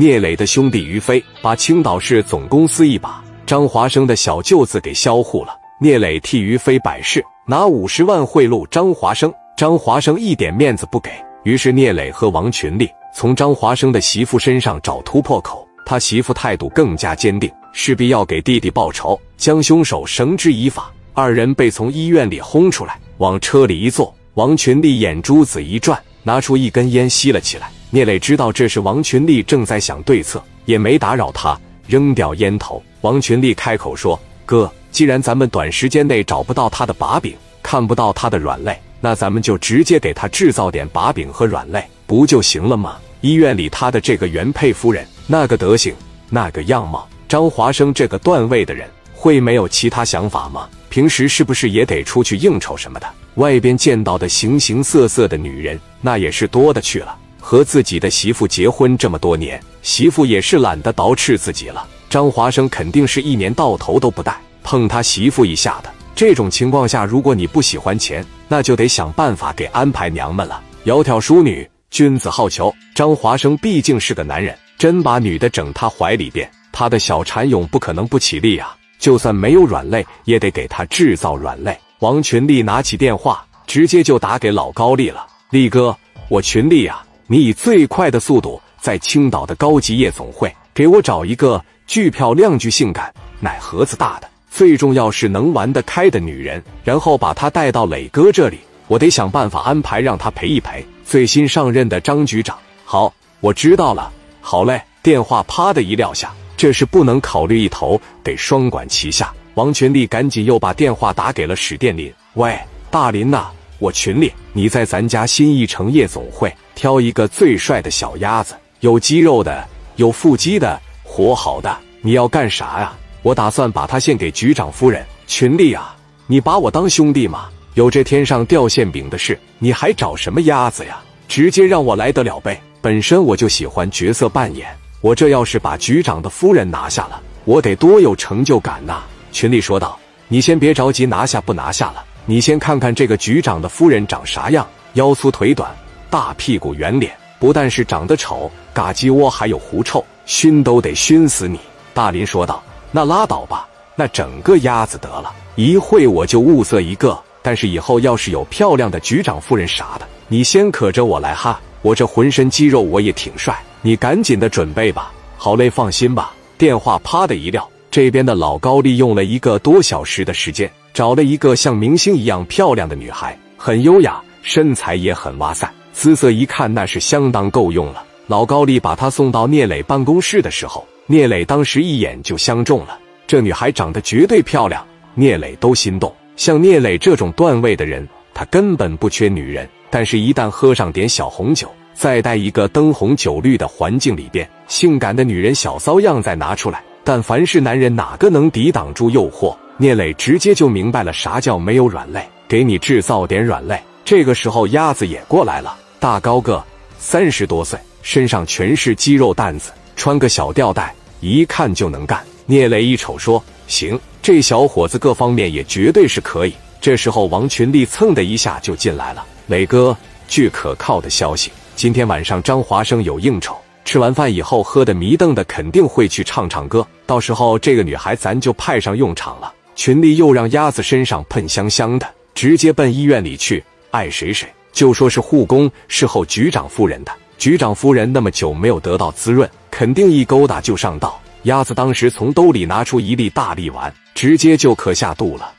聂磊的兄弟于飞把青岛市总公司一把张华生的小舅子给销户了。聂磊替于飞摆事，拿五十万贿赂张华生。张华生一点面子不给，于是聂磊和王群力从张华生的媳妇身上找突破口。他媳妇态度更加坚定，势必要给弟弟报仇，将凶手绳之以法。二人被从医院里轰出来，往车里一坐，王群力眼珠子一转，拿出一根烟吸了起来。聂磊知道这是王群力正在想对策，也没打扰他，扔掉烟头。王群力开口说：“哥，既然咱们短时间内找不到他的把柄，看不到他的软肋，那咱们就直接给他制造点把柄和软肋，不就行了吗？医院里他的这个原配夫人，那个德行，那个样貌，张华生这个段位的人，会没有其他想法吗？平时是不是也得出去应酬什么的？外边见到的形形色色的女人，那也是多的去了。”和自己的媳妇结婚这么多年，媳妇也是懒得捯饬自己了。张华生肯定是一年到头都不带碰他媳妇一下的。这种情况下，如果你不喜欢钱，那就得想办法给安排娘们了。窈窕淑女，君子好逑。张华生毕竟是个男人，真把女的整他怀里边，他的小蚕蛹不可能不起力啊！就算没有软肋，也得给他制造软肋。王群力拿起电话，直接就打给老高丽了。力哥，我群力呀。你以最快的速度在青岛的高级夜总会给我找一个巨漂亮、巨性感、奶盒子大的，最重要是能玩得开的女人，然后把她带到磊哥这里。我得想办法安排让她陪一陪最新上任的张局长。好，我知道了。好嘞，电话啪的一撂下，这是不能考虑一头，得双管齐下。王群力赶紧又把电话打给了史殿林。喂，大林呐，我群里，你在咱家新一城夜总会。挑一个最帅的小鸭子，有肌肉的，有腹肌的，活好的。你要干啥呀？我打算把它献给局长夫人。群里啊，你把我当兄弟吗？有这天上掉馅饼的事，你还找什么鸭子呀？直接让我来得了呗。本身我就喜欢角色扮演，我这要是把局长的夫人拿下了，我得多有成就感呐！群里说道：“你先别着急拿下不拿下了，你先看看这个局长的夫人长啥样，腰粗腿短。”大屁股圆脸，不但是长得丑，嘎鸡窝还有狐臭，熏都得熏死你。大林说道：“那拉倒吧，那整个鸭子得了，一会我就物色一个。但是以后要是有漂亮的局长夫人啥的，你先可着我来哈，我这浑身肌肉我也挺帅。你赶紧的准备吧。好嘞，放心吧。”电话啪的一撂，这边的老高利用了一个多小时的时间，找了一个像明星一样漂亮的女孩，很优雅，身材也很哇塞。姿色一看，那是相当够用了。老高丽把她送到聂磊办公室的时候，聂磊当时一眼就相中了。这女孩长得绝对漂亮，聂磊都心动。像聂磊这种段位的人，他根本不缺女人。但是，一旦喝上点小红酒，再带一个灯红酒绿的环境里边，性感的女人小骚样再拿出来，但凡是男人，哪个能抵挡住诱惑？聂磊直接就明白了啥叫没有软肋，给你制造点软肋。这个时候，鸭子也过来了。大高个，三十多岁，身上全是肌肉担子，穿个小吊带，一看就能干。聂磊一瞅说：“行，这小伙子各方面也绝对是可以。”这时候，王群力蹭的一下就进来了。磊哥，据可靠的消息，今天晚上张华生有应酬，吃完饭以后喝的迷瞪的，肯定会去唱唱歌。到时候这个女孩咱就派上用场了。群力又让鸭子身上喷香香的，直接奔医院里去，爱谁谁。就说是护工侍候局长夫人的，局长夫人那么久没有得到滋润，肯定一勾搭就上道。鸭子当时从兜里拿出一粒大力丸，直接就可下肚了。